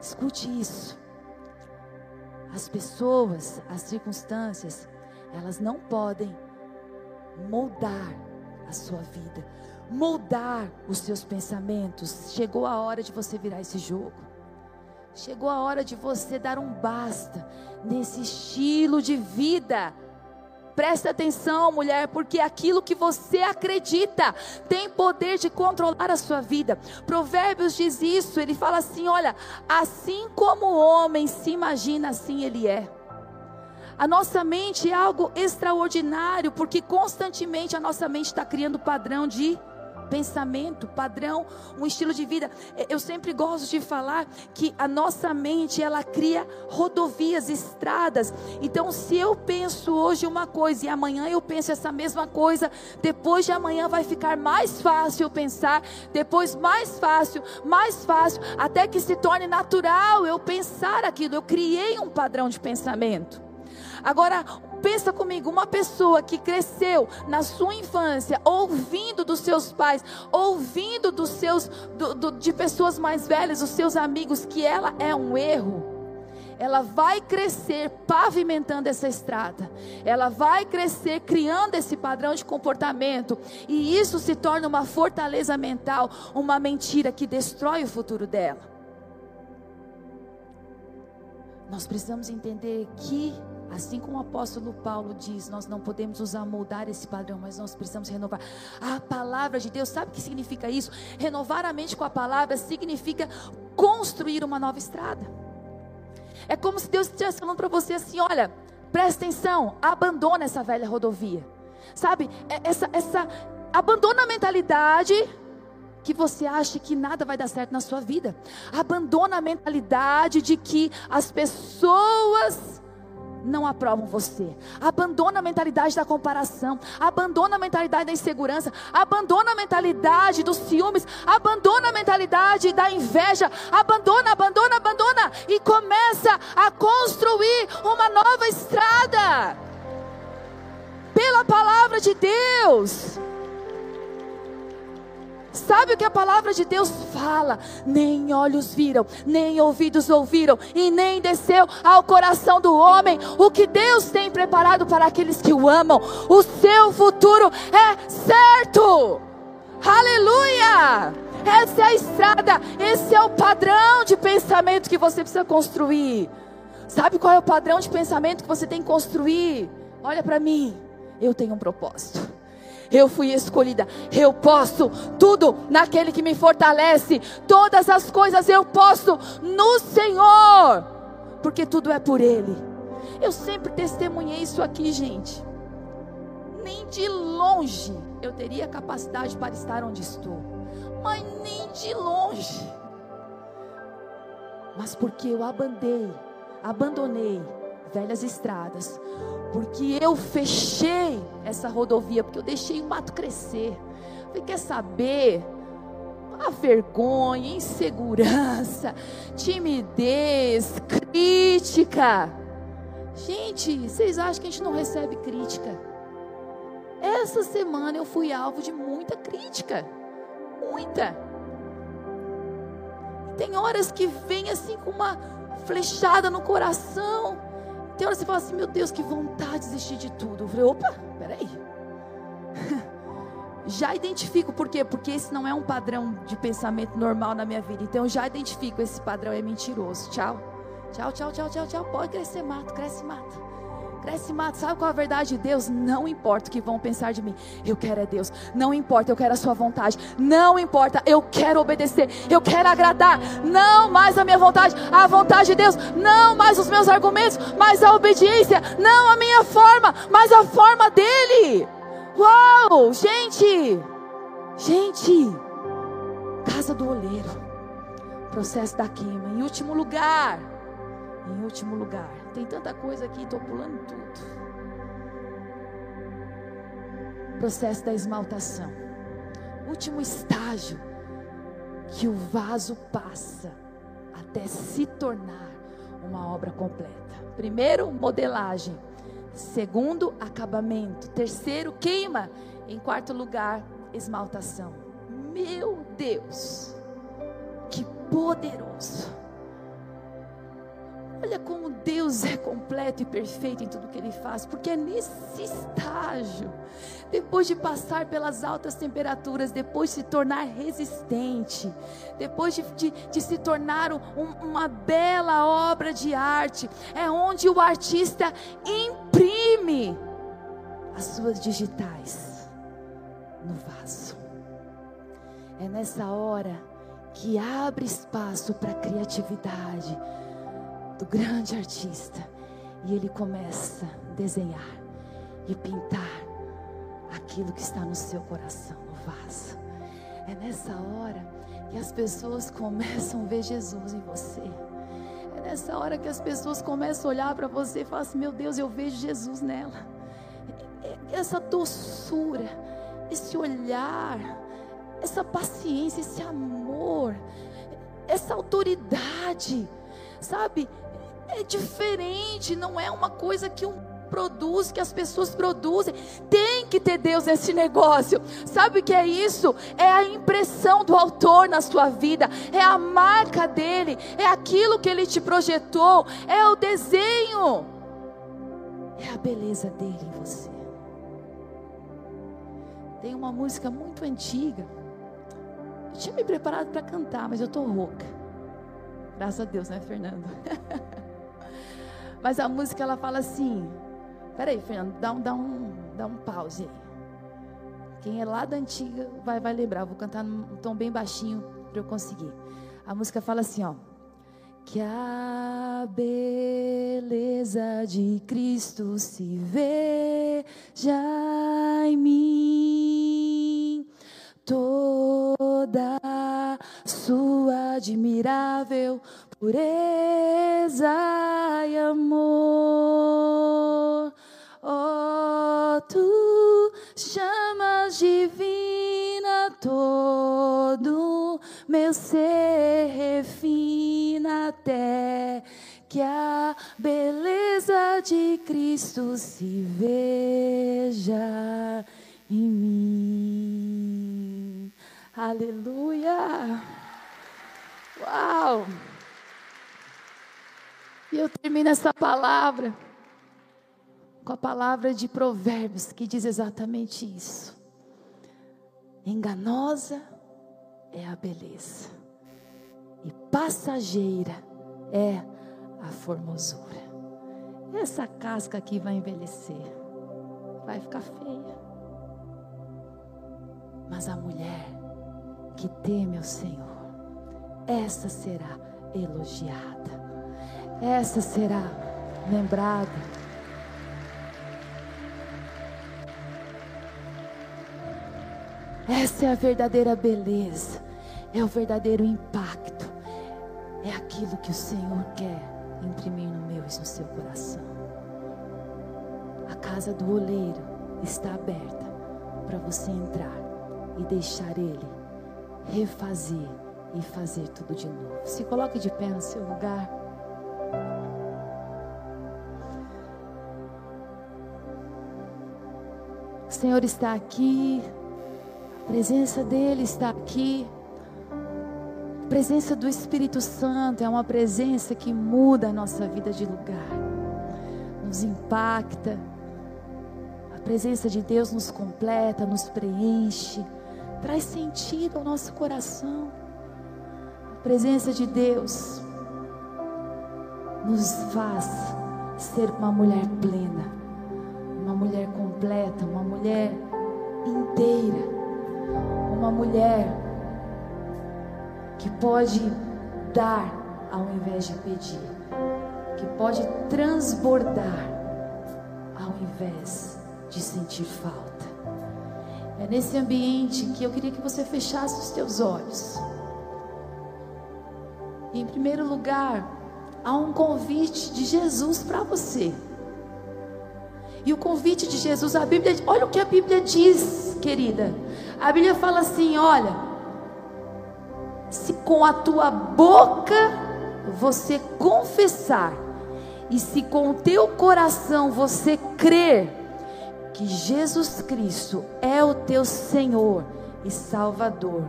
Escute isso. As pessoas, as circunstâncias, elas não podem moldar a sua vida, moldar os seus pensamentos. Chegou a hora de você virar esse jogo. Chegou a hora de você dar um basta nesse estilo de vida. Presta atenção, mulher, porque aquilo que você acredita tem poder de controlar a sua vida. Provérbios diz isso, ele fala assim: olha, assim como o homem se imagina, assim ele é. A nossa mente é algo extraordinário, porque constantemente a nossa mente está criando padrão de pensamento, padrão, um estilo de vida. Eu sempre gosto de falar que a nossa mente, ela cria rodovias, estradas. Então, se eu penso hoje uma coisa e amanhã eu penso essa mesma coisa, depois de amanhã vai ficar mais fácil pensar, depois mais fácil, mais fácil, até que se torne natural eu pensar aquilo. Eu criei um padrão de pensamento. Agora, pensa comigo, uma pessoa que cresceu na sua infância ouvindo dos seus pais, ouvindo dos seus do, do, de pessoas mais velhas, os seus amigos que ela é um erro. Ela vai crescer pavimentando essa estrada. Ela vai crescer criando esse padrão de comportamento. E isso se torna uma fortaleza mental, uma mentira que destrói o futuro dela. Nós precisamos entender que Assim como o apóstolo Paulo diz, nós não podemos usar moldar esse padrão, mas nós precisamos renovar. A palavra de Deus, sabe o que significa isso? Renovar a mente com a palavra significa construir uma nova estrada. É como se Deus estivesse falando para você assim: olha, presta atenção, abandona essa velha rodovia. Sabe, é, essa, essa, abandona a mentalidade que você acha que nada vai dar certo na sua vida. Abandona a mentalidade de que as pessoas não aprovam você. Abandona a mentalidade da comparação, abandona a mentalidade da insegurança, abandona a mentalidade dos ciúmes, abandona a mentalidade da inveja, abandona, abandona, abandona e começa a construir uma nova estrada. Pela palavra de Deus. Sabe o que a palavra de Deus fala? Nem olhos viram, nem ouvidos ouviram, e nem desceu ao coração do homem o que Deus tem preparado para aqueles que o amam. O seu futuro é certo. Aleluia! Essa é a estrada, esse é o padrão de pensamento que você precisa construir. Sabe qual é o padrão de pensamento que você tem que construir? Olha para mim, eu tenho um propósito eu fui escolhida, eu posso tudo naquele que me fortalece, todas as coisas eu posso no Senhor, porque tudo é por Ele. Eu sempre testemunhei isso aqui, gente. Nem de longe eu teria capacidade para estar onde estou, mas nem de longe. Mas porque eu abandei, abandonei velhas estradas, porque eu fechei essa rodovia, porque eu deixei o mato crescer. Falei, quer saber? A vergonha, insegurança, timidez, crítica. Gente, vocês acham que a gente não recebe crítica? Essa semana eu fui alvo de muita crítica. Muita. Tem horas que vem assim com uma flechada no coração. Tem hora que você fala assim, meu Deus, que vontade de desistir de tudo. Eu falei, opa, peraí. Já identifico, por quê? Porque esse não é um padrão de pensamento normal na minha vida. Então já identifico, esse padrão é mentiroso. Tchau. Tchau, tchau, tchau, tchau, tchau. Pode crescer mato, cresce mato. Cresce mato. Sabe qual é a verdade de Deus? Não importa o que vão pensar de mim. Eu quero é Deus. Não importa, eu quero a sua vontade. Não importa, eu quero obedecer. Eu quero agradar. Não mais a minha vontade, a vontade de Deus. Não mais os meus argumentos, mas a obediência. Não a minha forma, mas a forma dele. Uau, gente. Gente. Casa do oleiro. Processo da queima. Em último lugar. Em último lugar tem tanta coisa aqui, estou pulando tudo. Processo da esmaltação. Último estágio que o vaso passa até se tornar uma obra completa. Primeiro, modelagem. Segundo, acabamento. Terceiro, queima. Em quarto lugar, esmaltação. Meu Deus, que poderoso! Olha como Deus é completo e perfeito em tudo que Ele faz, porque é nesse estágio, depois de passar pelas altas temperaturas, depois de se tornar resistente, depois de, de, de se tornar um, uma bela obra de arte, é onde o artista imprime as suas digitais no vaso. É nessa hora que abre espaço para a criatividade do grande artista e ele começa a desenhar e pintar aquilo que está no seu coração, no vaso. É nessa hora que as pessoas começam a ver Jesus em você. É nessa hora que as pessoas começam a olhar para você e falam assim: Meu Deus, eu vejo Jesus nela. Essa doçura, esse olhar, essa paciência, esse amor, essa autoridade, sabe? É diferente, não é uma coisa que um produz, que as pessoas produzem. Tem que ter Deus nesse negócio. Sabe o que é isso? É a impressão do autor na sua vida, é a marca dele, é aquilo que ele te projetou, é o desenho, é a beleza dele em você. Tem uma música muito antiga. Eu tinha me preparado para cantar, mas eu tô rouca. Graças a Deus, né, Fernando? Mas a música ela fala assim: Peraí, Fernando, dá um, dá um, dá um pause aí. Quem é lá da antiga vai, vai lembrar. Vou cantar num tom bem baixinho para eu conseguir. A música fala assim, ó. Que a beleza de Cristo se veja em mim, toda sua admirável pureza e amor. Oh, tu chamas divina todo meu ser refina até que a beleza de Cristo se veja em mim. Aleluia! Uau! E eu termino essa palavra com a palavra de Provérbios que diz exatamente isso. Enganosa é a beleza, e passageira é a formosura. Essa casca aqui vai envelhecer, vai ficar feia. Mas a mulher que teme ao Senhor, essa será elogiada essa será lembrada. Essa é a verdadeira beleza, é o verdadeiro impacto, é aquilo que o Senhor quer imprimir no meu e no seu coração. A casa do oleiro está aberta para você entrar e deixar Ele refazer e fazer tudo de novo. Se coloque de pé no seu lugar. O Senhor está aqui, a presença dEle está aqui. A presença do Espírito Santo é uma presença que muda a nossa vida de lugar, nos impacta. A presença de Deus nos completa, nos preenche, traz sentido ao nosso coração. A presença de Deus nos faz ser uma mulher plena, uma mulher completa, uma mulher inteira, uma mulher que pode dar ao invés de pedir, que pode transbordar ao invés de sentir falta. É nesse ambiente que eu queria que você fechasse os teus olhos. E, em primeiro lugar, há um convite de Jesus para você. E o convite de Jesus, a Bíblia, olha o que a Bíblia diz, querida. A Bíblia fala assim: olha, se com a tua boca você confessar, e se com o teu coração você crer que Jesus Cristo é o teu Senhor e Salvador,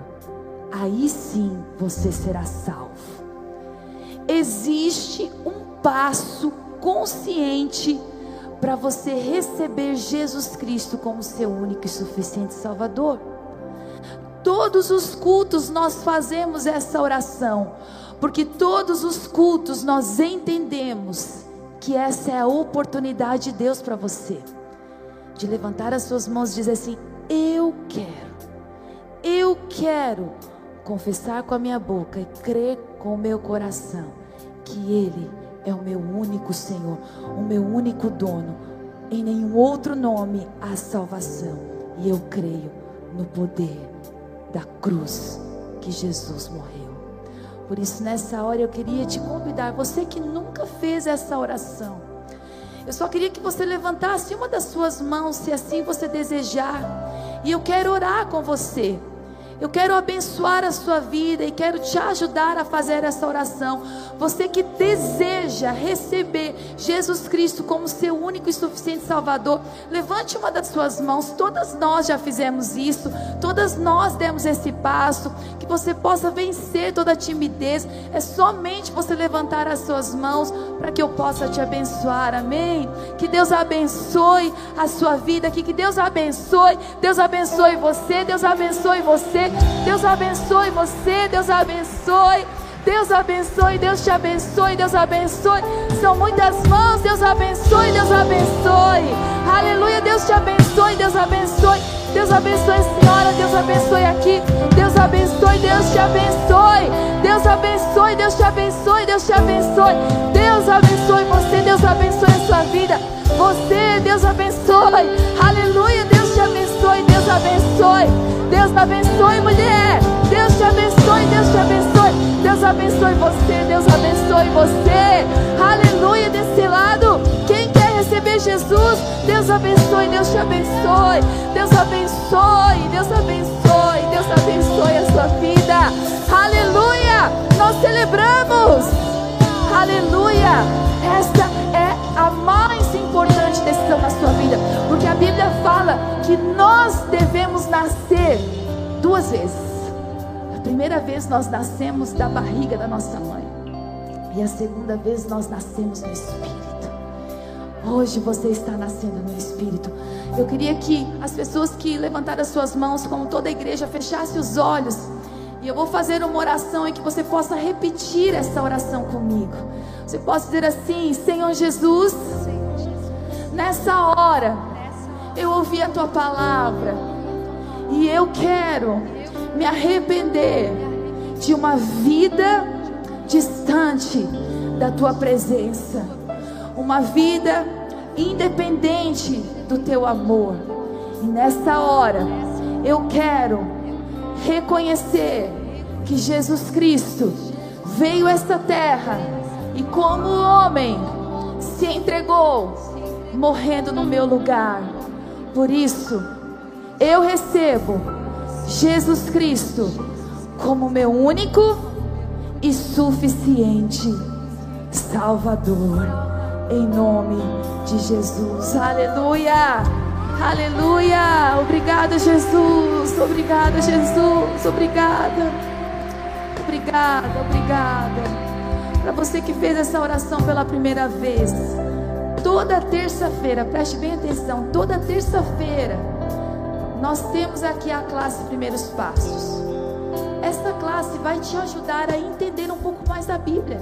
aí sim você será salvo existe um passo consciente para você receber Jesus Cristo como seu único e suficiente Salvador. Todos os cultos nós fazemos essa oração, porque todos os cultos nós entendemos que essa é a oportunidade de Deus para você, de levantar as suas mãos e dizer assim: Eu quero, eu quero confessar com a minha boca e crer com o meu coração que Ele é o meu único Senhor, o meu único dono. Em nenhum outro nome há salvação. E eu creio no poder da cruz que Jesus morreu. Por isso, nessa hora, eu queria te convidar, você que nunca fez essa oração, eu só queria que você levantasse uma das suas mãos, se assim você desejar, e eu quero orar com você. Eu quero abençoar a sua vida e quero te ajudar a fazer essa oração. Você que deseja receber Jesus Cristo como seu único e suficiente Salvador, levante uma das suas mãos. Todas nós já fizemos isso, todas nós demos esse passo. Que você possa vencer toda timidez. É somente você levantar as suas mãos para que eu possa te abençoar. Amém? Que Deus abençoe a sua vida aqui. Que Deus abençoe. Deus abençoe você. Deus abençoe você. Deus abençoe você. Deus abençoe. Deus abençoe, Deus te abençoe, Deus abençoe. São muitas mãos, Deus abençoe, Deus abençoe. Aleluia, Deus te abençoe, Deus abençoe. Deus abençoe a senhora, Deus abençoe aqui. Deus abençoe, Deus te abençoe. Deus abençoe, Deus te abençoe, Deus te abençoe. Deus abençoe você, Deus abençoe a sua vida. Você, Deus abençoe. Aleluia, Deus te abençoe, Deus abençoe. Deus abençoe, mulher. Deus te abençoe, Deus te abençoe. Deus abençoe você, Deus abençoe você. Aleluia, desse lado. Quem receber Jesus, Deus abençoe, Deus te abençoe. Deus abençoe, Deus abençoe, Deus abençoe a sua vida. Aleluia, nós celebramos. Aleluia, esta é a mais importante decisão na sua vida, porque a Bíblia fala que nós devemos nascer duas vezes. A primeira vez nós nascemos da barriga da nossa mãe, e a segunda vez nós nascemos no Espírito. Hoje você está nascendo no Espírito. Eu queria que as pessoas que levantaram as suas mãos, como toda a igreja, fechasse os olhos. E eu vou fazer uma oração e que você possa repetir essa oração comigo. Você pode dizer assim: Senhor Jesus, nessa hora eu ouvi a tua palavra e eu quero me arrepender de uma vida distante da tua presença, uma vida independente do teu amor. E nessa hora eu quero reconhecer que Jesus Cristo veio a esta terra e como homem se entregou, morrendo no meu lugar. Por isso, eu recebo Jesus Cristo como meu único e suficiente Salvador. Em nome de Jesus. Aleluia. Aleluia. Obrigada, Jesus. Obrigada, Jesus. Obrigada. Obrigada, obrigada. Para você que fez essa oração pela primeira vez, toda terça-feira, preste bem atenção, toda terça-feira, nós temos aqui a classe Primeiros Passos. Essa classe vai te ajudar a entender um pouco mais da Bíblia.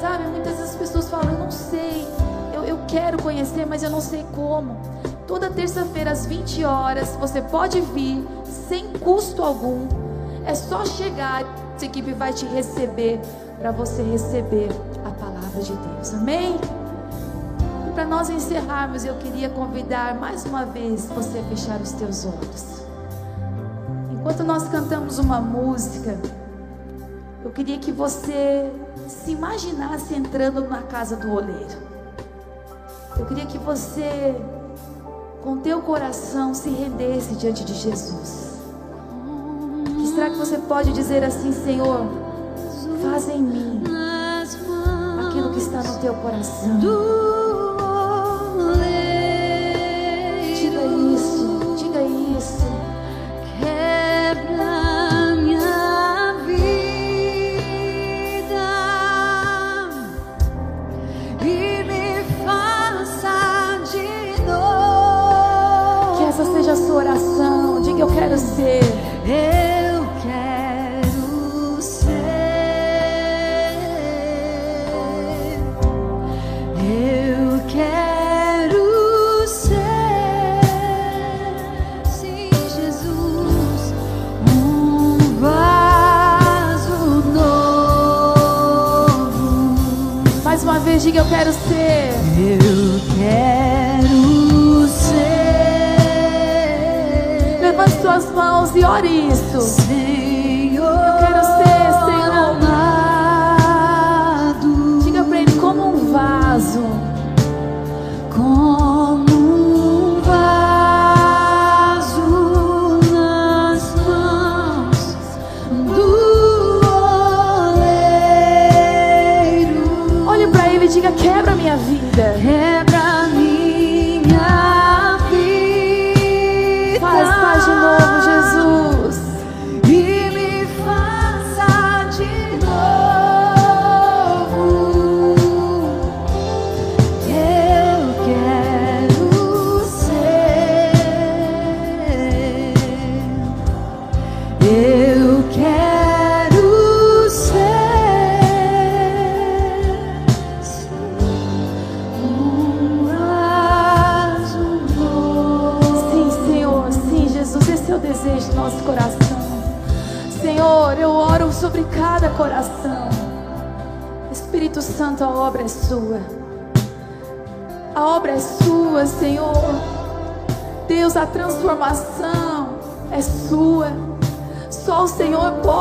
Sabe, muitas vezes as pessoas falam, eu não sei, eu, eu quero conhecer, mas eu não sei como. Toda terça-feira às 20 horas, você pode vir sem custo algum. É só chegar, essa equipe vai te receber para você receber a palavra de Deus. Amém? E para nós encerrarmos, eu queria convidar mais uma vez você a fechar os teus olhos. Enquanto nós cantamos uma música, eu queria que você se imaginasse entrando na casa do oleiro. Eu queria que você, com teu coração, se rendesse diante de Jesus. Que será que você pode dizer assim, Senhor? Faz em mim aquilo que está no teu coração.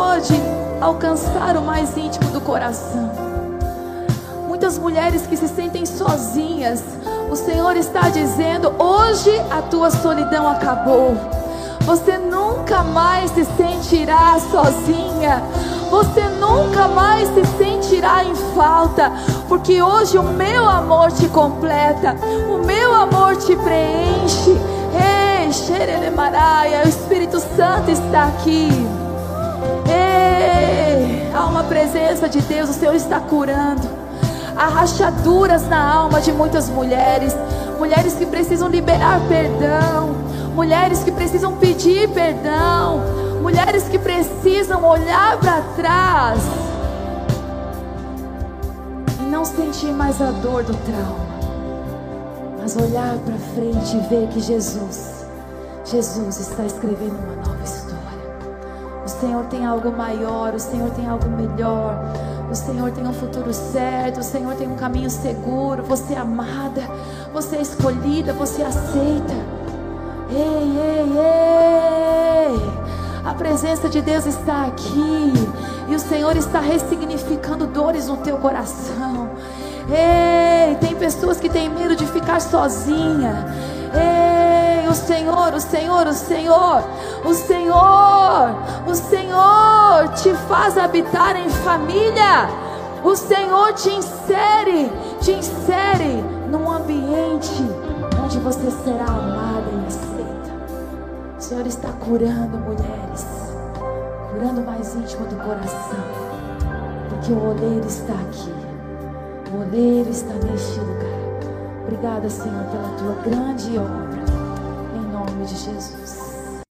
Pode alcançar o mais íntimo do coração. Muitas mulheres que se sentem sozinhas, o Senhor está dizendo: hoje a tua solidão acabou. Você nunca mais se sentirá sozinha. Você nunca mais se sentirá em falta, porque hoje o meu amor te completa, o meu amor te preenche. Ei, Xereremaraia, o Espírito Santo está aqui. Há uma presença de Deus, o Senhor está curando. Há rachaduras na alma de muitas mulheres, mulheres que precisam liberar perdão, mulheres que precisam pedir perdão, mulheres que precisam olhar para trás e não sentir mais a dor do trauma, mas olhar para frente e ver que Jesus, Jesus está escrevendo uma Senhor tem algo maior, o Senhor tem algo melhor. O Senhor tem um futuro certo, o Senhor tem um caminho seguro. Você é amada, você é escolhida, você aceita. Ei, ei, ei! A presença de Deus está aqui e o Senhor está ressignificando dores no teu coração. Ei, tem pessoas que têm medo de ficar sozinha. Ei, Senhor, o Senhor, o Senhor, o Senhor, o Senhor te faz habitar em família. O Senhor te insere, te insere num ambiente onde você será amada e aceita. O Senhor está curando mulheres, curando o mais íntimo do coração, porque o oleiro está aqui, o oleiro está neste lugar. Obrigada, Senhor, pela tua grande obra, nome de Jesus.